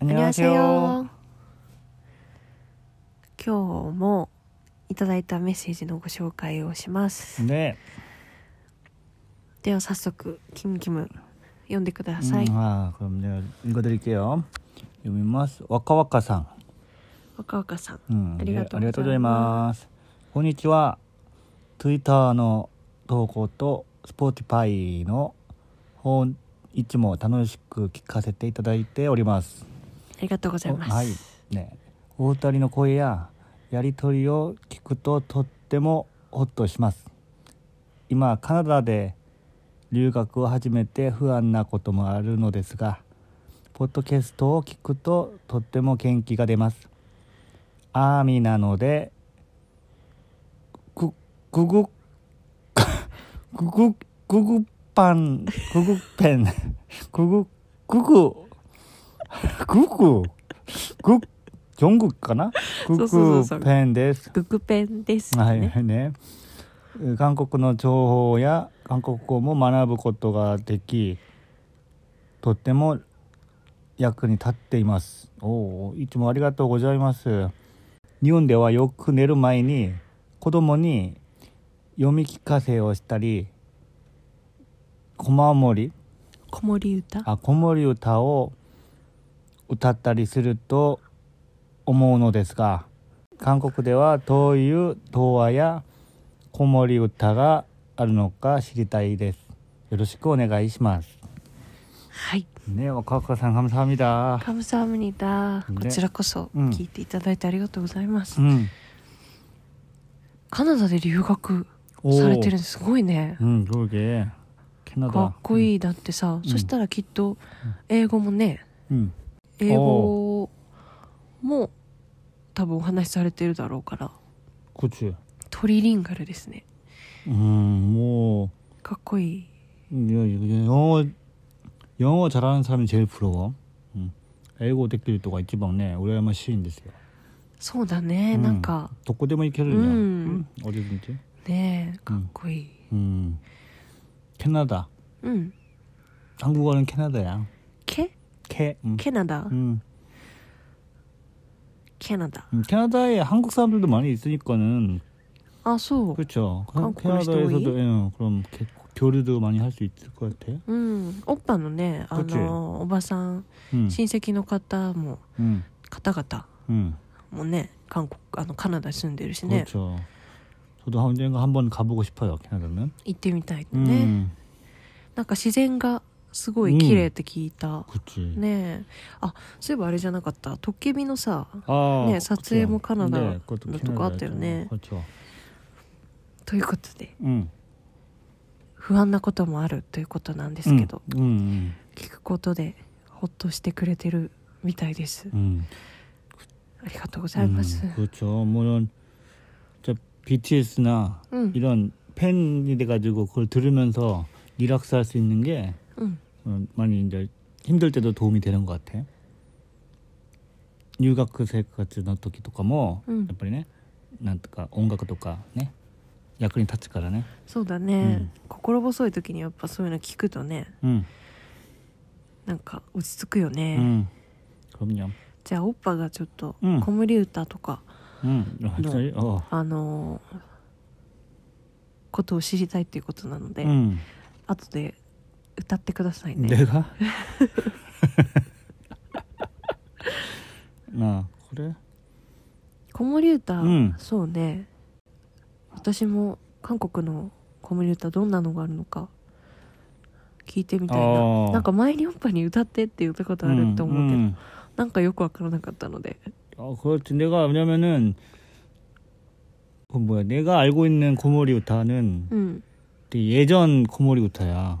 안녕하세요今日もいただいたメッセージのご紹介をします。 네. では早速キムキム読んでください。 음, 아, 그럼 내가 읽어드릴게요. 유미마스 와카와카상. 若々さん、 음, ありがとう 네, ございます。 こんにちは。Twitter の投稿と Spotify の本いつも楽しく聞かせていただいております。 ありがとうございます。はい。ね。お二人の声ややりとりを聞くととってもホッとします。今カナダで留学を始めて不安なこともあるのですが、ポッドキャストを聞くととっても元気が出ます。アーミーなので、ぐ、ぐ ぐ、ぐぐ、ぐぐパン、ぐぐペン、ぐぐ、ぐぐ、グクグッジョングクかなグクペンです。グクペンです、ね、はいね。韓国の情報や韓国語も学ぶことができとっても役に立っています。おおいつもありがとうございます。日本ではよく寝る前に子供に読み聞かせをしたりこまもり。子守歌？あ子守歌を歌ったりすると思うのですが韓国ではどういう童話や子守歌があるのか知りたいですよろしくお願いしますはい。 네 와카와카さん 감사합니다 カムサハムニダ。ねこちらこそうん聞いていただいてありがとうございます。 음, カナダで留学されてるんですごいね。 음 그러게 캐나다 かっこいいだってさ、そしたらきっと英語もね、 음, 英語も多分お話しされてるだろうから 그치 トリリンガルですね 음뭐 かっこいい 영어 영어 잘하는 사람이 제일 부러워 음.英語できる人が一番ね羨ましいんですよそうだね、うんなんかどこでも行けるんや。うんうん、어디든지。 ねえかっこいい 음. 캐나다. うん、 한국어는 캐나다야. ケ 캐. 음. ケナダ、 음. ケナダ 음, 캐나다에 한국 사람들도 많이 있으니까는 あそう 그렇죠. 한국 캐나다에서도 그리스도인? 예, 그럼 개- 교류도 많이 할 수 있을 것 같아. うんおっぱのねあこっちのおばさん 음. 親戚の方も 음. 方々 음. もね韓国あのカナダに住んでるしね 그렇죠. 저도 언젠가 한번 가보고 싶어요. 캐나다는. 行ってみたいね、 음. なんか自然が すごい綺麗って聞いた、 그렇지. ねえあそういえばあれじゃなかったトッケビのさ 아, 네,撮影も 그렇죠. 캐나다 네, 그것도 너 또 같아요, 캐나다였잖아. 네. 그렇죠. ということで 음. 不安なこともあるということなんですけど、 음. 음. 聞くことでほっとしてくれてるみたいです、 음. ありがとうございます、 음, 그렇죠. 물론 저 BTS나 うん、 이런 팬이 돼가지고 그걸 들으면서 리락스할 수 있는 게 うん、 어, 많이 이제 힘들 때도 도움이 되는 것 같아. 유학 생활の時とかも、うんやっぱりねなんとか音楽とかね役に立つからねそうだね、うん心細い時にやっぱそういうの聞くとねうんなんか落ち着くよね、 음 그럼요 じゃあオッパがちょっとうん子守歌とか、 음 갑자기 어 あのーことを知りたいっていうことなので、 음. 後で 歌ってくださいね 내가 아 그래 子守歌、うんそうね私も韓国の子守歌どんなのがあるのか聞いてみたいあなーなんか前にオッパに歌ってって言ったことあると思うけど、 음, 음. なんかよくわからなかったので 어, 그렇지. 내가 왜냐면은 그 뭐야 내가 알고 있는 고모리 우타는 うん 되게 예전 고모리 우타야.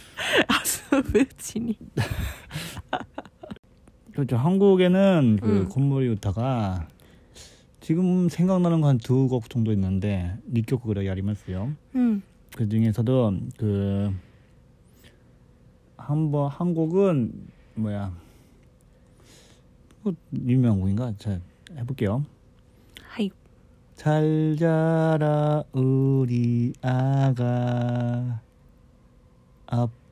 아스베치니. 그렇죠. 한국에는 그 음. 콧물이웃다가 지금 생각나는 거 한 두 곡 정도 있는데 니쿄쿠라 야리마스요. 음. 그 중에서도 그 한 번 한 곡은 뭐야? 뭐 유명곡인가? 잘 해볼게요. 하이. 잘 자라 우리 아가 아빠.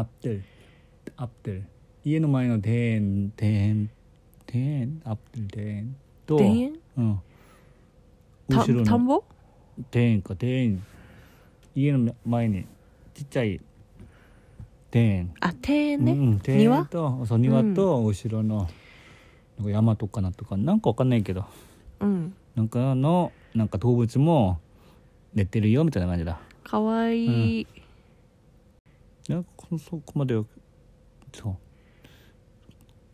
合ってる合ってる家の前の庭園庭園庭園合ってる庭園と庭園うん後ろの田んぼ庭園か庭園家の前にちっちゃい庭園あ庭園ね、うん、庭園とそう庭と後ろの、なんか山とかなとかなんかわかんないけど、うん、なんかのなんか動物も寝てるよみたいな感じだかわいい、うんねこそこまではそう。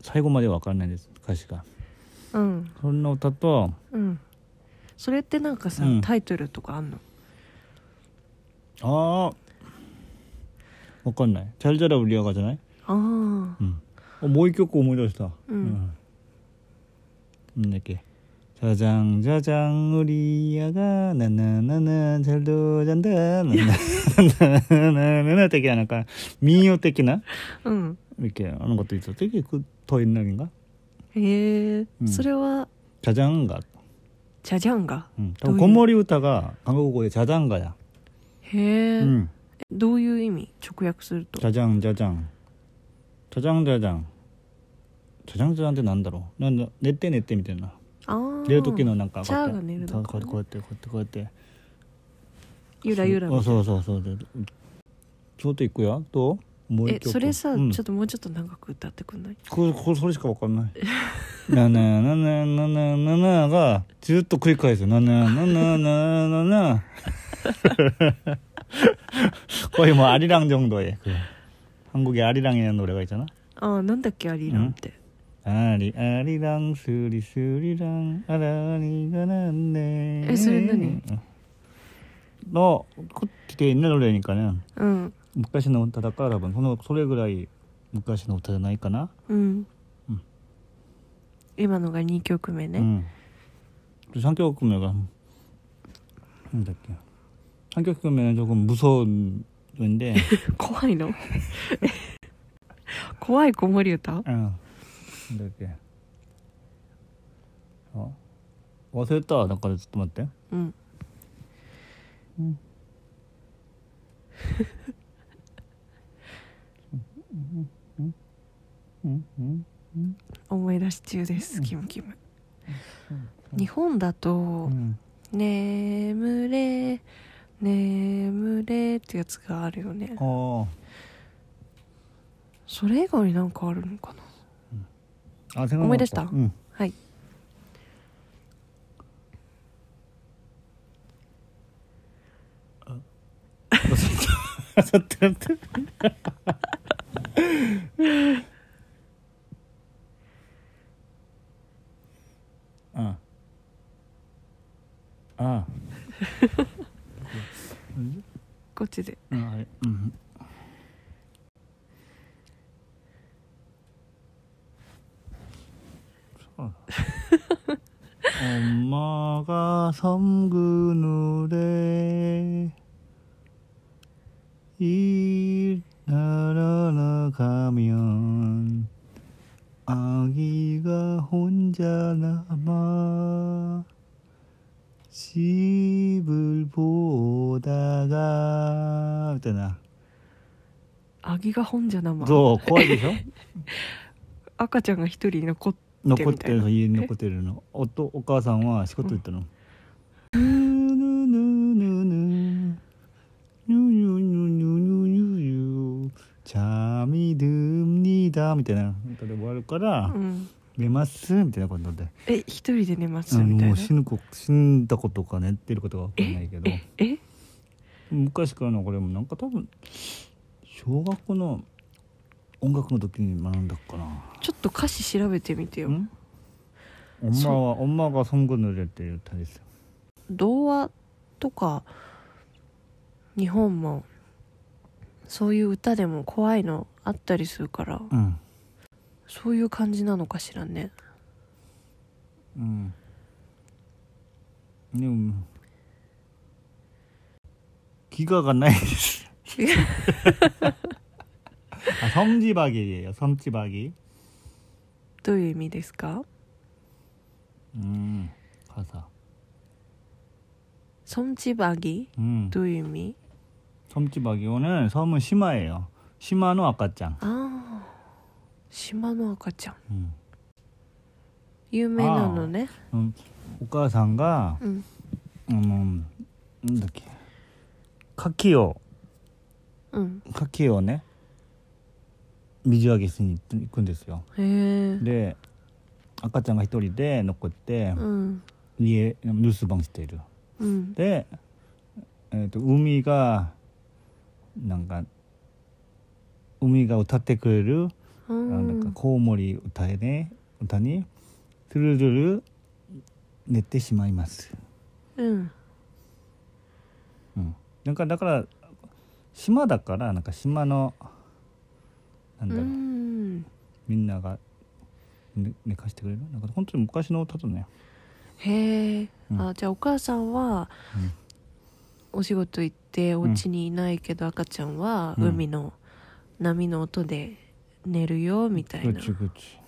最後までは分からないです歌詞が。うん。そんな歌とうん。それってなんかさ、うん。タイトルとかあんの？ああ分かんない「チャルチャラウリアガ」じゃない？ああ。うん。あもう一曲思い出した。うん。なんだっけ「 자장 자장 우리 아가 나나나나 잘도 잔다. 나나나나 되게 하니까? 미요 때기나? 응. 이렇게 하는 것도 있어. 되게 그더 옛날인가? 예 그래와 자장가 자장가 응 고모리 우타가 한국어의 자장가야. 예. 음. 응. どういう意味直訳すると 자장 자장. 자장 자장. 자장 자장한테 난다로. 난내때내때みたいな 寝る時のなんかチャーが寝るこうのかなこうやってこうやってこうやってゆらゆらみたいなそうそうそうそうちょっと行くよどうもうえ一曲それさ、うんちょっともうちょっと長く歌ってくんないこれこれそれしかわかんないなななななななながずっと繰り返すななななななな 거의 뭐 아리랑 정도의 그 한국의 아리랑이라는 노래가 있잖아 ああなんだっけア ありありランスリスリランあらりがなんねえそれ何？のこってれにか、うん、昔の歌だからそのそれぐらい昔の歌じゃないかな。うん、うん、今のが2曲目ね、うん、3曲目がなんだっけ。3曲目の曲も武装んで。怖いの？怖い子守歌？うん。だっあ？忘れただからちょっと待って。うん。思い出し中ですキムキム。日本だと「眠れ眠れ」ってやつがあるよね。それ以外になんかあるのかな？思い出した、うん、はいあ 엄마가 섬그늘에 일 날아나 가면 아기가 혼자 남아 집을 보다가 みたいなアギが本じゃなまそう怖いでしょ赤ちゃんが一人残っ残ってるみたいな家に残ってるのおとお母さんは仕事行ったの「 ぬぬぬぬぬぬぬ 잠이 듭니다 자みたいなことで終わるからうん寝ますみたいなことでえ一人で寝ますあのみたいなもう死ぬ子死んだことか寝てることが分かんないけどええ昔からのこれもなんか多分小学校の音楽の時に学んだかなちょっと歌詞調べてみてよ 응? 엄마와 엄마가 선거 노래를 때歌ですよ童話とか日本も そういう歌でも怖いのあったりするからうんそういう感じなのかしらねうんでも기가가ないですあ섬지박이에요섬지박이 どういう意味ですか 음 가사 섬지박이 음 どういう意味 섬지박이오는 섬은 심화예요 심화노 아까짱 ああ島の赤ちゃん 음. 有名なのね 음, お母さんがうんうんなんだっけ牡蠣をうん牡蠣をね水揚げしに行くんですよへえで赤ちゃんが一人で残ってうん家留守番しているうんで、えー、と海が なんか海が歌ってくれる、うなんかんコウモリ歌えね歌にトゥルルル寝てしまいます、うん。うん、なんかだから島だからなんか島のなんだうろう、ん。みんなが寝寝かしてくれる？なんか本当に昔の歌だね。へえ、うん。あじゃあお母さんはうん。お仕事行ってお家にいないけど赤ちゃんはうん海の波の音で寝るよみたいな 그렇지 그렇지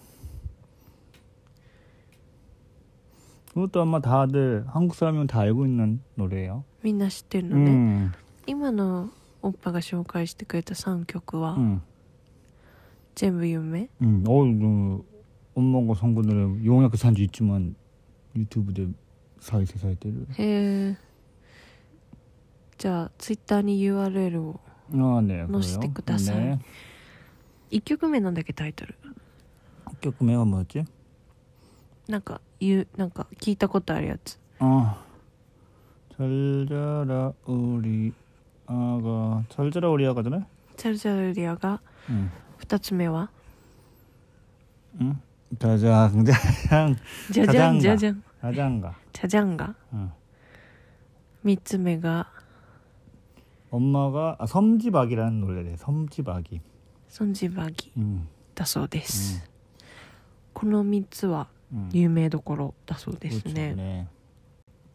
그것도 아마 다들 한국 사람이면 다 알고 있는 노래예요 みんな知ってるのね、 음, 今のおっぱが紹介してくれた3曲は 음, 全部有名 음. 어, 그 엄마가 선거 노래 용약 산지 있지만 유튜브에 사이트 사이트를 へえ じゃあツイッターに URL を載せてください、ね、1曲目なんだっけタイトル。1曲目はもうちなんか言うなんか聞いたことあるやつ。あ。あチャルジャラウリアがチャルジャラウリアがじゃない？チャルジャラウリアが、うん、2つ目は？うん？じゃじゃんじゃじゃんじゃじゃんじゃじゃんじゃじゃんが。じゃじゃんが、う、3つ目が？ 엄마가 아, 섬지박이라는 노래래. 섬지박이. ソンジバギ 응. だそうです、この3つは 응. 有名どころだそうです 그렇죠. ね 네.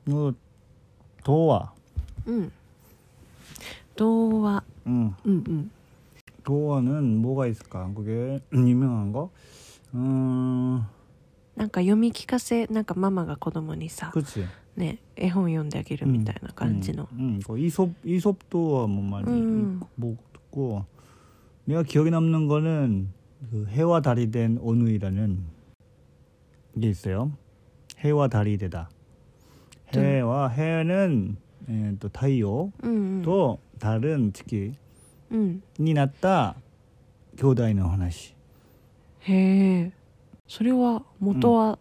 뭐 도화. うん童話 응. うんうん 도화는 뭐가 있을까? 한국에 유명한 거? 음, なんか読み聞かせなんかママが子供にさ 그렇지. ね絵本読んであげるみたいな感じの 응. 응. 그 이솝 이솝도 뭐 많이 음. 뭐 듣고 내가 기억에 남는 거는 그 해와 달이 된 온누이라는 게 있어요. 해와 달이 되다. 해와 해는 예, 또太陽 うんうん 또 달은月うん になった兄弟の話。へえそれは元は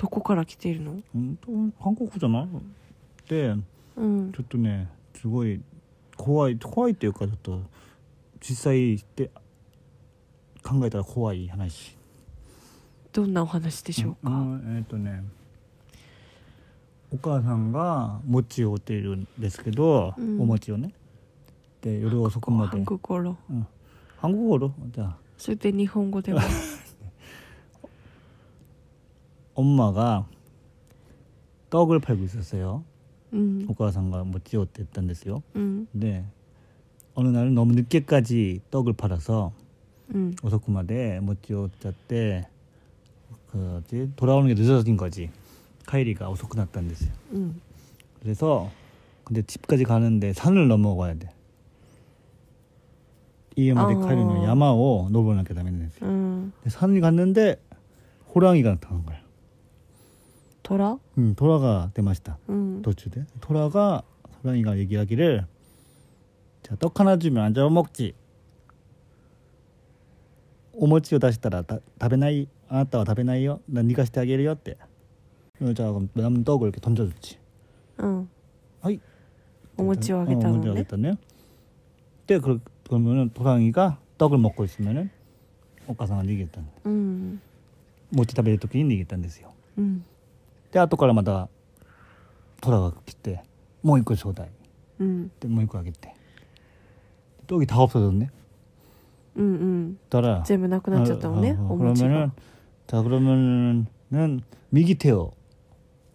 どこから来ているの？本当韓国じゃない？で、うん、ちょっとねすごい怖い怖いというかちょっと実際で考えたら怖い話。どんなお話でしょうか、うん、えっ、ー、とねお母さんが餅を折っているんですけど、うん、お餅をね。で夜遅くまで。韓国語、うん、韓国語？じゃあ。それで日本語では？엄마가 떡을 팔고 있었어요. 음. 오가상가 뭐찌어땠단 데서요. 음. 근데 어느 날은 너무 늦게까지 떡을 팔아서 음. 오사쿠마데 뭐찌어짰대 그지 돌아오는 게 늦어진 거지. 카이리가 오사쿠 났단 데서요. 음. 그래서 근데 집까지 가는데 산을 넘어가야 돼. 이에마데 어. 카이리는 야마오 노보나게 다메네스. 음. 산을 갔는데 호랑이가 나타난 거야. 虎 음, 도라가 되마시다 うん、 도주대 도라가 호랑이가 얘기하기를 자 떡 하나 주면 안 잡아먹지 お餅を出したらた食べないあなたは食べないよ何かしてあげるよってうんじゃあ남은떡을 이렇게 던져줬지 うん。 하이 お餅をあげた 어, の 어머니가 ね。 그랬다네요. 근데 그, 그러면은 도랑이가 떡을 먹고 있으면은 오카상은 얘기했다. うん。 모찌 食べる時に 얘기했단ですよ. うん。 데後からまた 도라가 来て 뭐 이거 줘다. うん。 뭐 이거 하겠대. 떡이 다 없어졌네. うんうん。 따라 全部なくなっちゃったのね。 어, 어, お餅 그러면은 が。 자 그러면은 미기태어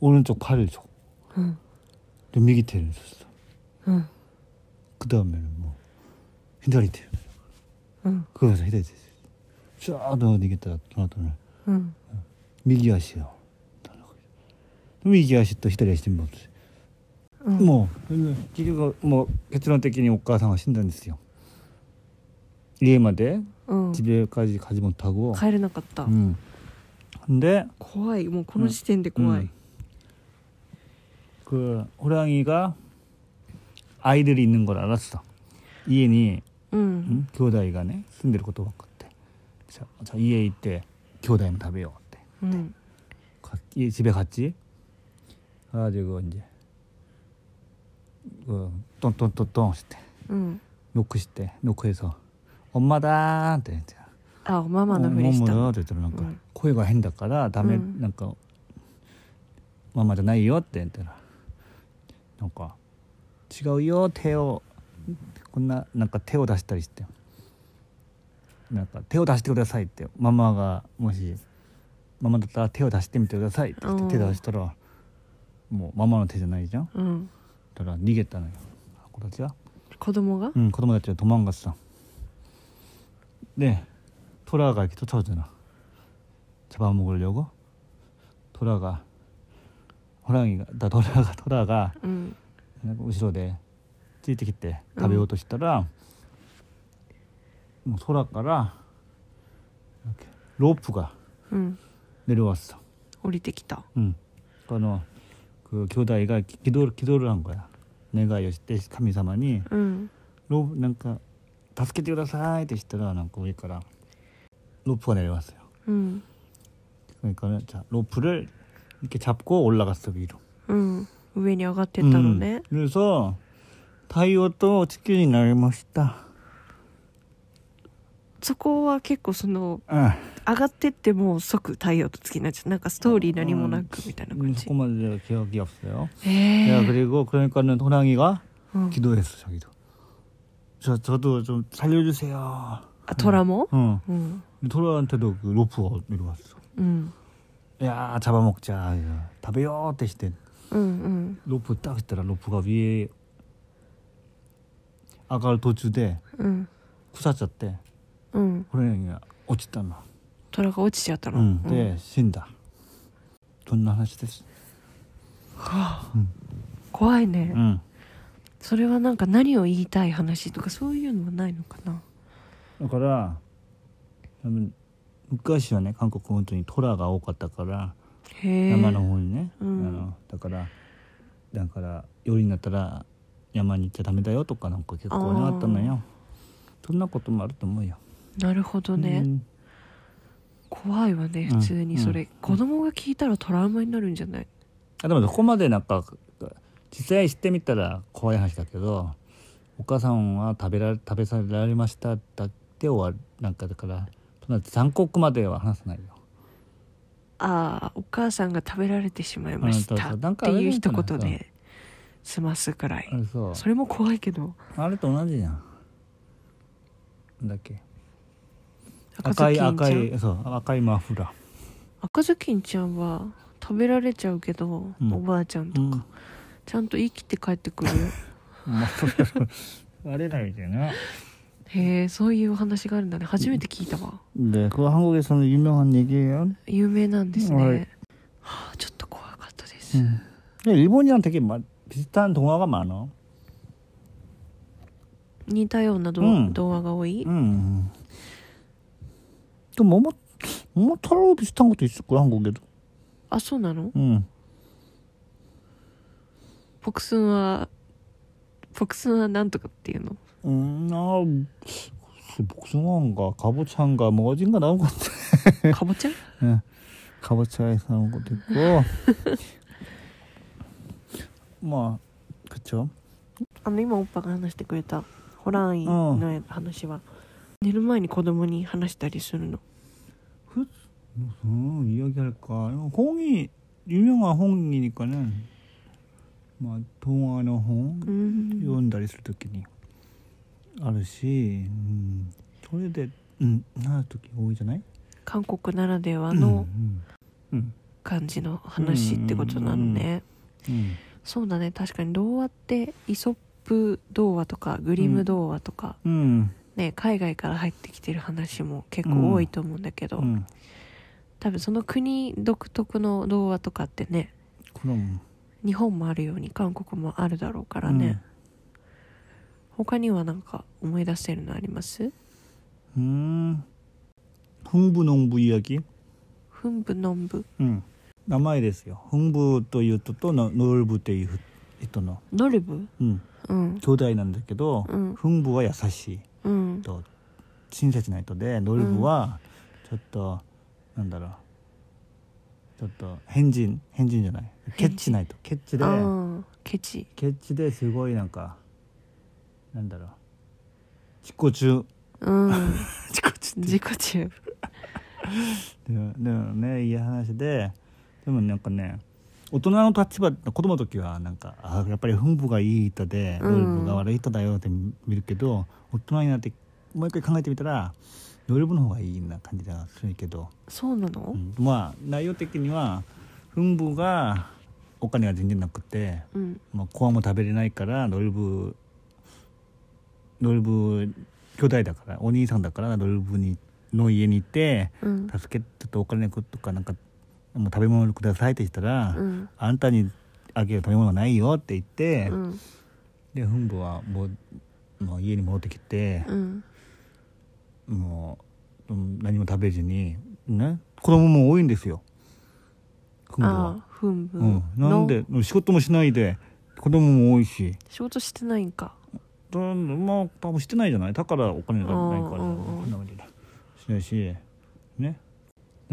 오른쪽 팔을 줘. うん。 근데 미기태를 줬어. うん。 그 다음에는 뭐 히다리태. うん。 그거에서 히다리태. 쫙 넣어내겠다. 도나도는 うん。 右足を 右足と左足に持つ、うん。もう結局もう結論的にお母さんは死んだんですよ家までうん。 집에까지 가지 못하고 帰れなかった。 음. 근데 怖い。もうこの時点で怖い음. 。 그 호랑이가 아이들이 있는 걸 알았어 이엔이 う 응? ん。 교다이가ね 住んでること分かって 자, 자 이에 있대 교다이는 食べようってうん。 가- 이 집에 갔지. 가가지고 이제 그 똥똥똥똥 시대 うん。 노크 시대 노크해서 엄마다って あ、ママのふりしたの。 って言ったらなんかうん声が変だからダメ、うんなんかママじゃないよって言ったらなんか違うよ手をこんななんか手を出したりしてなんか手を出してくださいってママがもしママだったら手を出してみてくださいって言ってうん手出したら もうママの手じゃないじゃんうん。だから逃げたのよ子たちは子供が 응,子供たちは 도망갔어. 네, 토라가 이렇게 쫓아오잖아. 잡아먹으려고. 토라가 호랑이가 나 토라가 토라가 うん。 後ろでついてきて食べようとしたら、もう空から이렇게 로프가 うん。 내려왔어. 降りてきた。 응. 그 그 교다이가 기- 기도를 기도를 한 거야. 내가 여시때 카미사마니 うん。ロープなんか助けてくださいってしたらなんか上からロープが내려왔어요 うん。 그러니까 자 로프를 이렇게 잡고 올라갔어 위로. うん。上に上がってったのね 음, 。 그래서 타이어도 지키니 나리마시다. そこは結構その 아, 上がってってもう即太陽と月になっちゃうなんかストーリー何もなくみたいな感じ 조금만 제가 기억이 없어요. え 야 え 그리고 그러니까는 호랑이가 うん、 기도했어 자기도. 저 저도 좀 살려주세요. あトラも 응. うん、 토라한테도 그 로프가 내려왔어. うん、 야 잡아먹자. 야, 다배요 때 시대 うんうん 로프 딱 있더라. 로프가 위에 아갈 도주대 うん 구사졌대. うん、俺らが落ちたの虎が落ちちゃったの、うん、で、うん、死んだ。そんな話です？はあ、うん、怖いね、うん、それは何か何を言いたい話とかそういうのはないのかな？だから多分昔はね韓国本当に虎が多かったから山の方にね、うん、あのだからだから夜になったら山に行っちゃダメだよとかなんか結構あったのよ。そんなこともあると思うよ。なるほどね、うん。怖いわねうん。普通にそれ、うん。子供が聞いたらトラウマになるんじゃない？あでもそこまでなんか実際知ってみたら怖い話だけどお母さんは食べられ食べされましただって終わる。なんかだからそんな残酷までは話さないよ。ああお母さんが食べられてしまいましたっていう一言で済ますくらい。それも怖いけど。あれと同じじゃんだっけ？赤赤いずきんちゃん赤いそう赤いマフラ赤ずきんちゃんは食べられちゃうけど、うんおばあちゃんとか、うんちゃんと生きて帰ってくるよまああれないじゃなへえそういうお話があるんだね初めて聞いたわ 네 그거 한국에서는 유명한 얘기예요 有名なんですね、はいはあ、ちょっと怖かったです、 음. 일본이랑 되게 마, 비슷한 동화가 많아 似たようなど、うん動画が多い、 음. 또 뭐뭐 뭐처럼 비슷한 것도 있을 거야 한국에도 あそうなの 음. ポクスンはポクスンはなんとかっていうの 음, 아, 글쎄 복숭아인가 가보차인가 뭐 어딘가 나온 것 같아 かぼちゃ 응. 가보차에서 나온 것도 있고 뭐 그쵸 あの今おっぱが話してくれたホラーインの話は、 寝る前に子供に話したりするの 무슨 이야기할까 홍이 유명한 홍이니까는 뭐 동화의 홍 うん 読んだりする時にあるし、うん、それで、うん、なる時多いじゃない韓国ならではのうんうん感じの話ってことなのね、うんそうだね確かに童話ってイソップ童話とかグリム童話とか、うん ね海外から入ってきてる話も結構多いと思うんだけど、うん多分その国独特の童話とかってね 그럼 日本もあるように韓国もあるだろうからね、他にはなんか思い出せるのあります 음 흥부농부 이야기 ふんぶのんぶ 음名前ですよ 흥부 というととのノルブっていう人の、ノルブうん、うん兄弟なんだけど、うん 흥부 は優しい うん。と親切な人でノルブはちょっと、なんだろう。ちょっと変人変人じゃない。ケッチないとケッチでケチ。ケッチですごいなんかなんだろう。自己中。うん。自己中自己中。でもねいい話ででもなんかね大人の立場子供の時はなんかあやっぱり奮部がいい人でうん。ノルブが悪い人だよって見るけど、大人になってもう一回考えてみたらノルブの方がいいな感じがするけど、そうなの？うん。まあ内容的には奮部がお金が全然なくて、うん。まあ、コアも食べれないからノルブノルブ兄弟だからお兄さんだからノルブにの家に行ってうん。助けてとお金とかなんかもう食べ物くださいって言ったら、うん。あんたにあげる食べ物ないよって言って、うん。で奮部はもうもう家に戻ってきて、うん。もううん何も食べずにね子供も多いんですよ。奮部あは。あ、ふんぶうん、なんで仕事もしないで子供も多いし。仕事してないんか。だまあ多分してないじゃない？だからお金がないからうんうんうんな感じだ。しないしね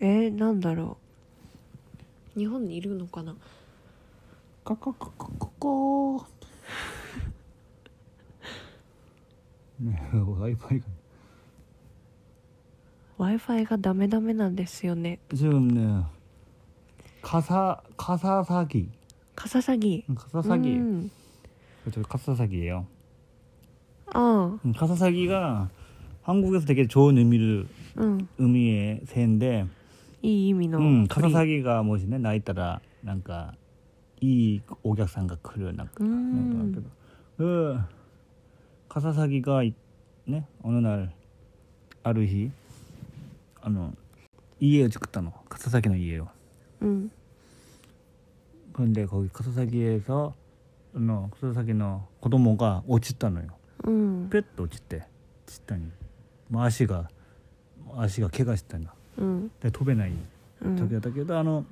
えー、なんだろう日本にいるのかな 까까까까까까 네 와이파이가 w i f i がダメダメなんですよね 지금 네 가사 가사 사기 カササギ 가사 사기 うん 그렇죠 가사 사기예요 あ 음, 가사 사기가 한국에서 되게 좋은 의미를 あうん 의미의 새인데 いい意味のうんカササギがもしね泣いたらなんかいいお客さんが来るなん。かなんだけど。うん。カササギがねおのなある日あの家を作ったの。カササギの家を。うん。ほんでこうカササギへさあのカササギの子供が落ちたのよ。うん。ぺっと落ちてちったに、まあ、足が足が怪我したんうん。で飛べない。うん。時だったけど、あの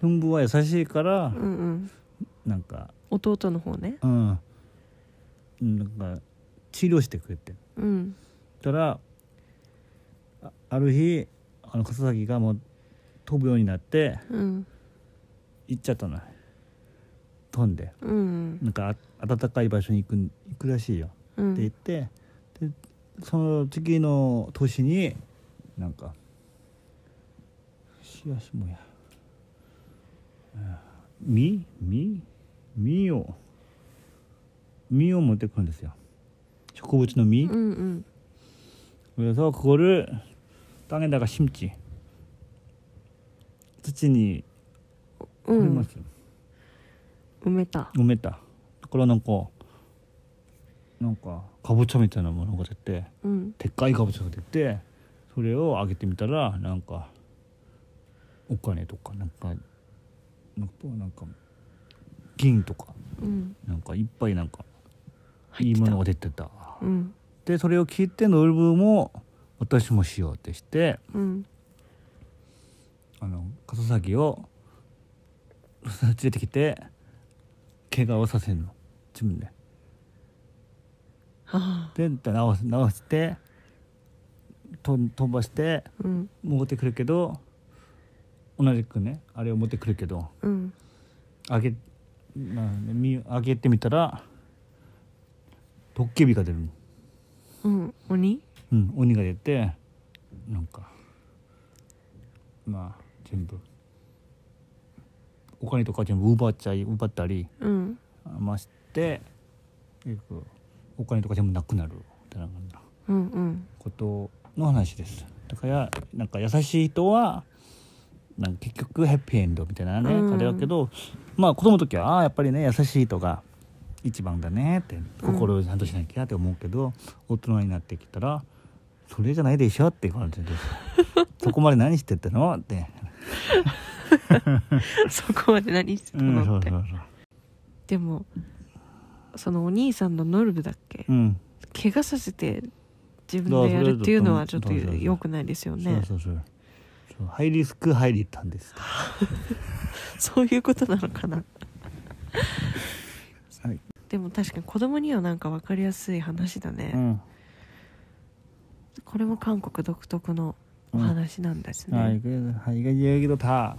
墳部は優しいからうんうん。なんか弟の方ね。うん。なんか治療してくれてうん。たらあある日あの笠崎がもう飛ぶようになってうん。行っちゃったの。飛んで。うん。なんかあ暖かい場所に行く行くらしいよ。うん。って言ってでその次の年になんかしやしもや実実実を実を持ってくるんですよ植物の実、うんうん 그래서 그거를 땅에다가 심지土に う 埋めんますよ、埋めた埋めただからなんかなんか かぼちゃみたいなものが出てうんでっかいかぼちゃが出てそれをあげてみたらなんか お金とかなんかなんかなんか銀とかうん。なんかいっぱいなんかいいものが出てた。うん。でそれを聞いてノルブも私もしようってしてうん。あのカササギを連れてきて怪我をさせるの。自分で。で直す直してと飛ばしてうん。持ってくるけど同じくねあれを持ってくるけどうん。あげ,、まあね、みあげてみたらトッケビが出るの、うん。鬼？うん、鬼が出てなんかまあ全部お金とか全部奪っちゃい奪ったりうん。ましてお金とか全部なくなる。みたいな感じなうんうん。ことの話です。だからなんか優しい人はなんか結局ヘッピーエンドみたいなね、うん。あれだけどまあ子供の時はああやっぱりね優しい人が一番だねって心をちゃんとしなきゃって思うけど、大人になってきたらそれじゃないでしょって感じです。そこまで何してたのって、そこまで何してたうん、のって。そうそうそうでもそのお兄さんのノルブだっけ？うん。怪我させて自分でやるっていうのはちょっと良くないですよね。そうそうそうハイリスクハイリターンですそういうことなのかなはい、でも確かに子供にはなんか分かりやすい話だね、うんこれも韓国独特のお話なんですね、 아, 이게, 아, 이게 얘기도 다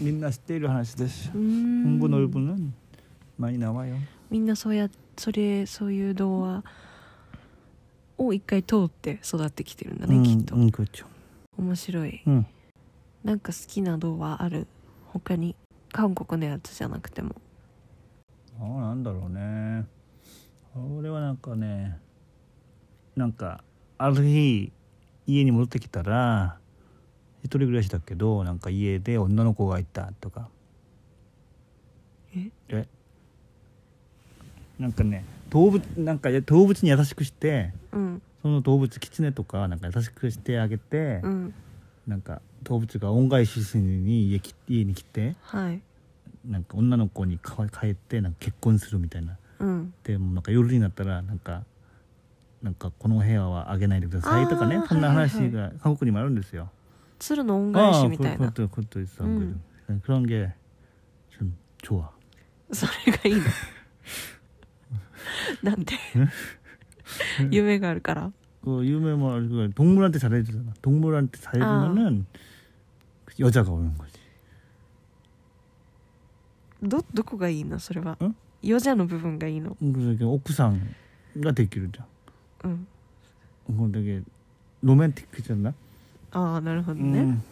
민나 스테이를 하나씩 됐어. うーん 홍보 넓은 많이 나와요. みんなそうやそれそういう童話を一回通って育ってきてるんだね、きっと 음, 그렇죠. 面白い、うん、なんか好きな動画ある？他に？韓国のやつじゃなくても。あなんだろうね。俺はなんかねなんかある日家に戻ってきたら一人暮らしだけどなんか家で女の子がいたとか。え？え？なんかね動物なんか動物に優しくして、うん、その動物キツネとかなんか優しくしてあげて、うんなんか動物が恩返ししに家き家に来てはいなんか女の子にか帰ってなんか結婚するみたいなうんでもなんか夜になったらなんかなんかこの部屋はあげないでくださいとかねあーそんな話はいが韓国にもあるんですよ。鶴の恩返しみたいな 아, 그것도 그것도 있어. 음. 그런 게 좀 좋아. それがいいのなんで 夢があるから 그 유명한 그 동물한테 잘해주잖아. 동물한테 잘해주면은 그 여자가 오는 거지. どどこがいいのそれはん余者の部分がいいの 그래서 이게 옥상가 되기르죠. うん 뭐 되게 로맨틱이잖아. ああなるほどね、 음.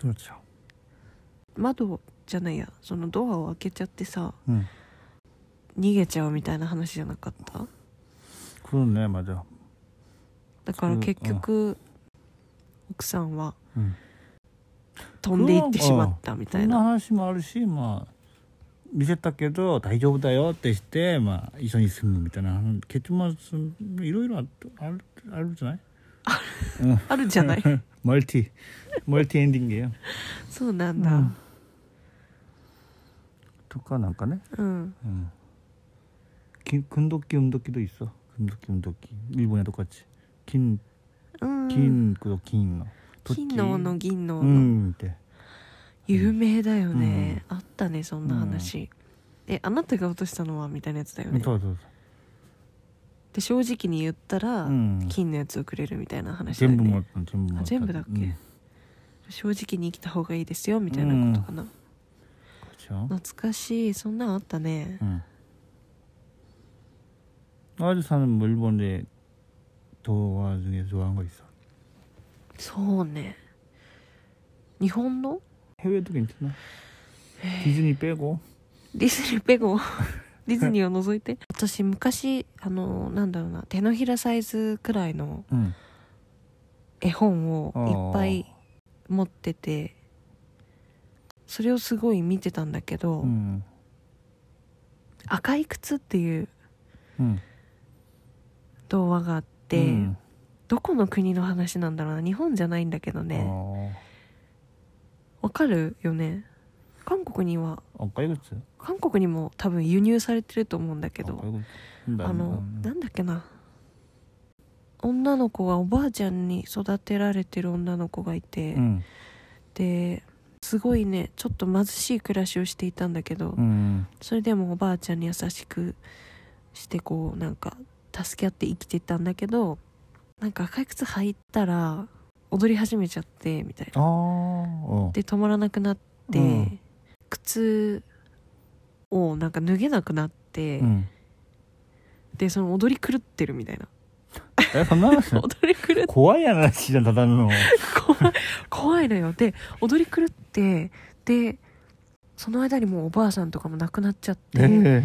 그렇죠. 窓じゃないやそのドアを開けちゃってさ 응. 逃げちゃうみたいな話じゃなかった 그렇네 맞아. だからそう結局奥さんは 응. 飛んでいってしまったみたい 그런 な 話もあるしまあ見せたけど大丈夫だよってしてまあ一緒に住むみたいな結末いろいろあるあるあるじゃないうんあるじゃない 멀티 멀티 엔딩이에요 そうなんだうんとかなんかね うん、 응. 긴, 금도끼 음도끼도 있어 금도끼 음도끼 일본에 똑같이 긴 うん、 긴 그거 긴 거. 金の斧銀の斧、 음, 네. 有名だよね、あったねそんな話、えあなたが落としたのはみたいなやつだよね 더, 더, で正直に言ったら、 음. 金のやつをくれるみたいな話だよ 전부 ね 뭐 전부 あ 뭐 全部だっけ、 음, 正直に生きた方がいいですよみたいなことかな、 그렇죠 懐かしいそんなんあったね 응. 아주 사는 뭐 일본에 도화 중에 좋아하는 거 있어. そうね日本の 해외도 괜찮아. 디즈니 빼고. ディズニーペゴディズニーを除いて私昔あのなんだろうな手のひらサイズくらいの 응. 絵本をいっぱい持っててそれをすごい見てたんだけど、 응. 赤い靴っていう うん 童話があって、うん、どこの国の話なんだろうな。日本じゃないんだけどね。わかるよね。韓国には。韓国にも多分輸入されてると思うんだけど。あのなんだっけな。女の子がおばあちゃんに育てられてる女の子がいて、うん、ですごいねちょっと貧しい暮らしをしていたんだけど、うん、それでもおばあちゃんに優しくしてこうなんか助け合って生きてたんだけどなんか赤い靴履いたら踊り始めちゃってみたいな。で止まらなくなって、うん、靴をなんか脱げなくなって、うん、でその踊り狂ってるみたいな。踊り狂怖い話じゃんただの。怖い怖いのよ。で踊り狂ってでその間にもうおばあさんとかも亡くなっちゃって、えー、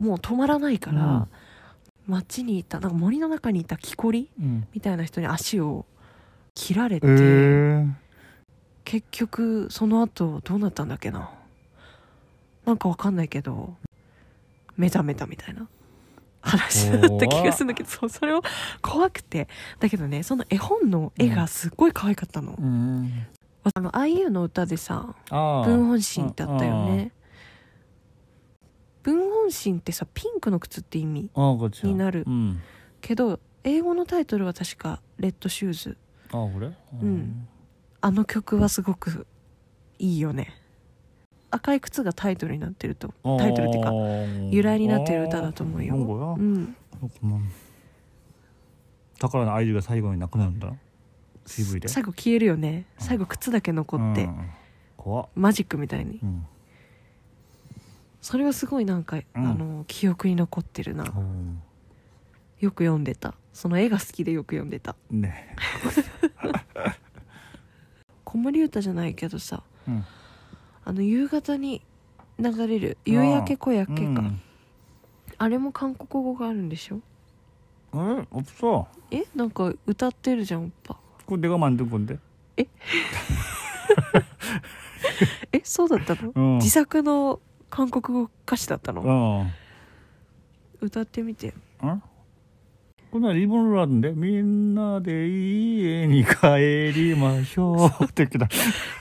もう止まらないから、街にいたなんか森の中にいた木こり、みたいな人に足を切られて、結局その後どうなったんだっけな。なんかわかんないけど目覚めたみたいな。話だった気がするんだけどそうそれを怖くて。だけどねその絵本の絵がすっごい可愛かったの。うん、あの IU の歌でさ文本心だったよね。文本心ってさピンクの靴って意味になる、うん、けど英語のタイトルは確か「レッドシューズ」あこれ、うん、うん、あの曲はすごくいいよね。赤い靴がタイトルになってると。タイトルっていうか由来になってる歌だと思うよ、うん、だからのアイデアが最後になくなるんだ CV で、最後消えるよね。最後靴だけ残って、怖マジックみたいに。うん。それはすごいなんか、うんあの記憶に残ってるなうんよく読んでたその絵が好きでよく読んでたね子守歌じゃないけどさうんあの夕方に流れる「夕焼け小焼けか」うんあれも韓国語があるんでしょ 에 없어 えなんか歌ってるじゃんおっぱ 그거 내가 만든 건데 えそうだったの、うん自作の 韓国語歌詞だったの、 어 歌ってみて 어? 그날 일본어로 하던데 민나데 이에니 가에리 마쇼 이렇게 다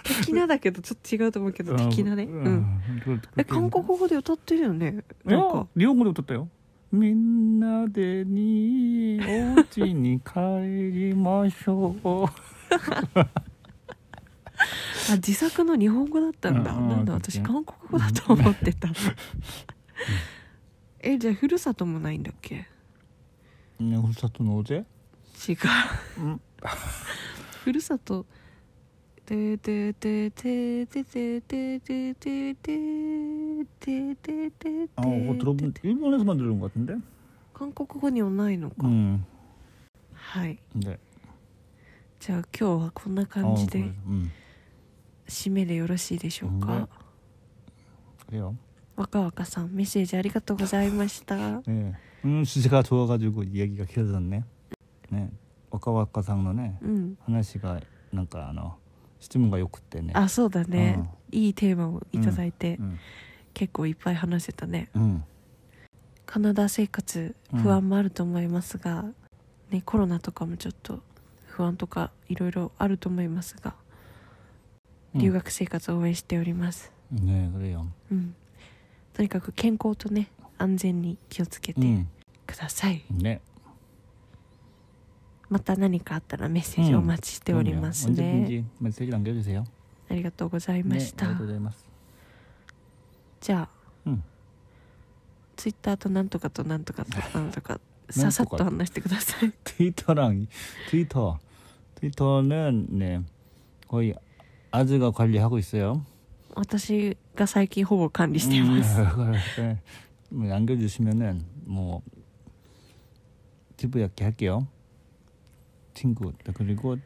的なだけどちょっと違うと思うけど的なねうん、え韓国語で歌ってるよねなんか 야, 일본어로 웃었대요 민나데 니 오지니 가에리 마쇼 あ自作の日本語だったんだ、うんうんなんだ私韓国語だと思ってたえじゃあふるさともないんだっけ 그냥 후사토 노제 違ううんふるさとててててててててててててて 아, 그거 들어보면 일본에서만 들은 것 같은데 韓国語にはないのか、 음 はい 네 じゃあ今日はこんな感じ 어, で 그래. 음 締めでよろしいでしょうか、ね 그래요 若々さんメッセージありがとうございました 네 오늘 주제가 좋아가지고 이야기가 길어졌네 네 와카와카상의 うん 하나씨가 なんかあの質問がよくってねあそうだね、うんいいテーマをいただいて、うん結構いっぱい話せたねうんカナダ生活うん不安もあると思いますが、ね、コロナとかもちょっと不安とかいろいろあると思いますが、うん 留学生活を応援しております、 네 그래요 うん、とにかく健康とね安全に気をつけて 음 ください、 네 また何かあったらメッセージお待ちしておりますね、 언제든지 메시지 남겨주세요 ありがとうございま 네 した、 감사합니다 じゃあ、うんツイッターとなんとかとなんとかとなんとかなんとかささっと話してください 트위터랑 트위터 트위터는 네 거의 아즈가 관리하고 있어요 私が最近ほぼ管理しています、 음, 네. 뭐 남겨주시면은 뭐 기부약게 할게요 친구 네, 그리고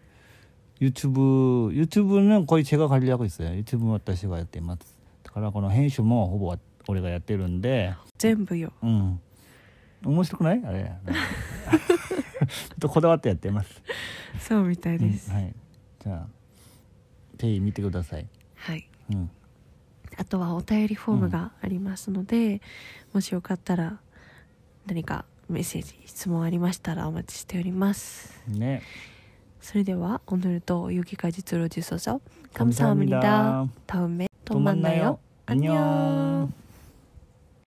유튜브 유튜브는 거의 제가 관리하고 있어요 유튜브 私がやっていますだからこの編集もほぼ俺がやってるんで全部ようん面白くないあれねとこだわってやってます、そうみたいうんです、はいじゃあ ぜひ見てくださいはいうんあとはお便りフォームがありますので、もしよかったら 何かメッセージ質問ありましたらお待ちしておりますね それでは오늘도유기까지들어주셔서 감사합니다. 감사합니다. 다음에 또 또 만나요. 만나요. 안녕. 안녕.